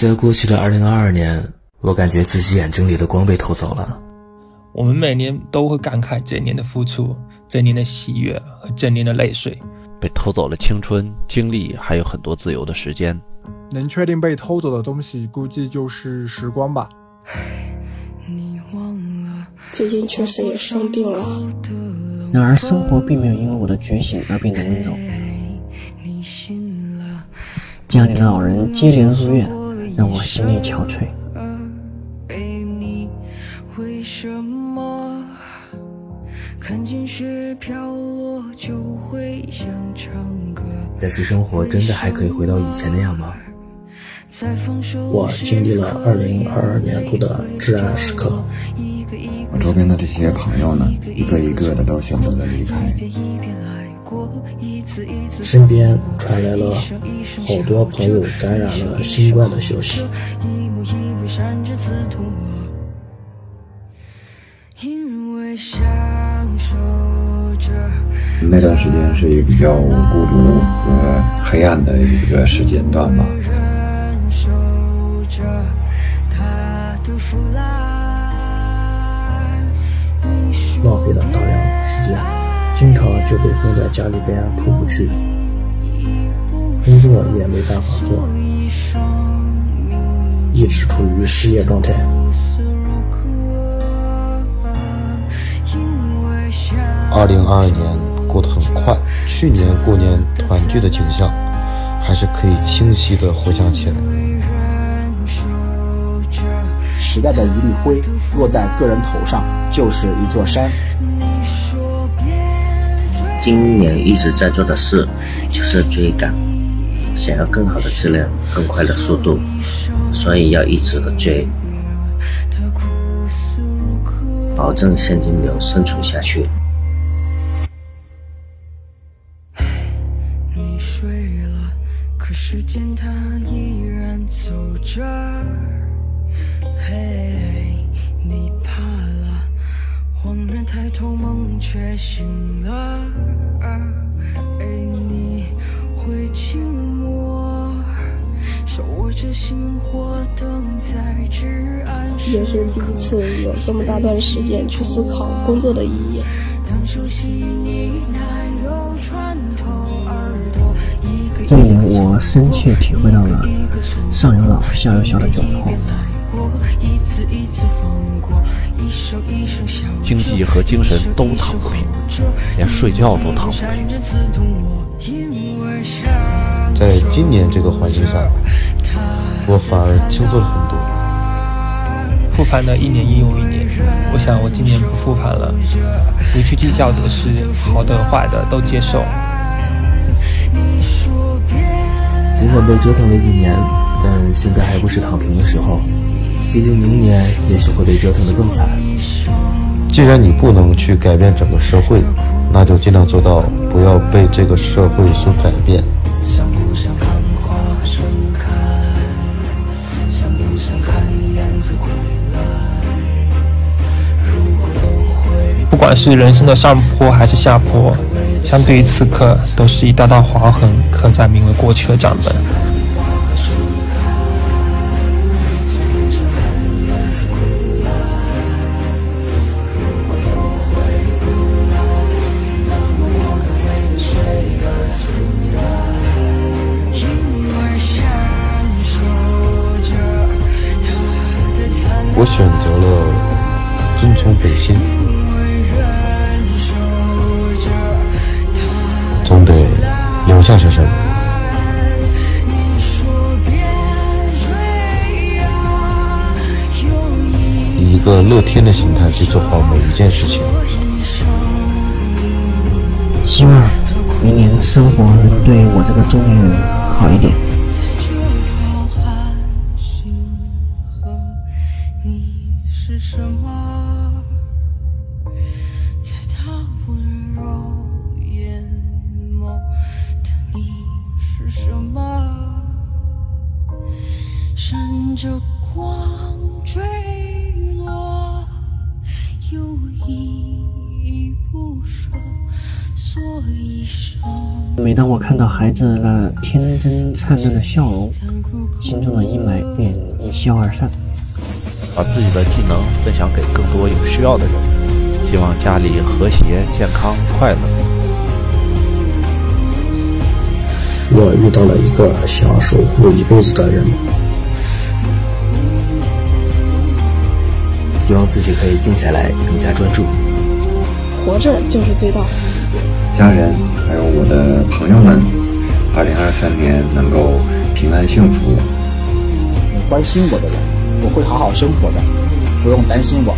在过去的二零二二年，我感觉自己眼睛里的光被偷走了。我们每年都会感慨这一年的付出，这一年的喜悦和这一年的泪水。被偷走了青春、精力，还有很多自由的时间。能确定被偷走的东西，估计就是时光吧。最近确实也生病了，然而生活并没有因为我的觉醒而变得温柔。家里的老人接连入院，让我心力憔悴。但是生活真的还可以回到以前那样吗？我经历了二零二二年度的至暗时刻。我周边的这些朋友呢，一个一个的都选择了离开。身边传来了好多朋友感染了新冠的消息。那段时间是一个比较孤独和黑暗的一个时间段吧。浪费了大经常就被封在家里边出不去，工作也没办法做，一直处于失业状态。二零二二年过得很快，去年过年团聚的景象，还是可以清晰的回想起来。时代的一粒灰落在个人头上，就是一座山。今年一直在做的事就是追赶，想要更好的质量、更快的速度，所以要一直的追，保证现金流生存下去。时间它依然走着。嘿，你，抬头，梦却醒了。哎，你会寂寞，手握着星火，等在至暗时也是第一次有这么大段时间去思考工作的意义。这一年，我深切体会到了上有老下有小的窘迫。经济和精神都躺不平，连睡觉都躺不平。在今年这个环境下，我反而轻松了很多。复盘的一年又一年，我想我今年不复盘了，不去计较得失，好的坏的都接受。尽管被折腾了一年，但现在还不是躺平的时候。毕竟明年也许会被折腾得更惨。既然你不能去改变整个社会，那就尽量做到不要被这个社会所改变。不管是人生的上坡还是下坡，相对于此刻，都是一道道划痕刻在名为过去的账本。我选择了遵从本心，总得留下些什么。以一个乐天的心态去做好每一件事情。希望明年生活能对我这个中年人好一点。闪着光坠落，又依依不舍。每当我看到孩子那天真灿烂的笑容，心中的阴霾便一消而散。把自己的技能分享给更多有需要的人，希望家里和谐、健康、快乐。我遇到了一个想要守护一辈子的人，希望自己可以静下来，更加专注。活着就是最大。家人还有我的朋友们，二零二三年能够平安幸福。关心我的人，我会好好生活的，不用担心我。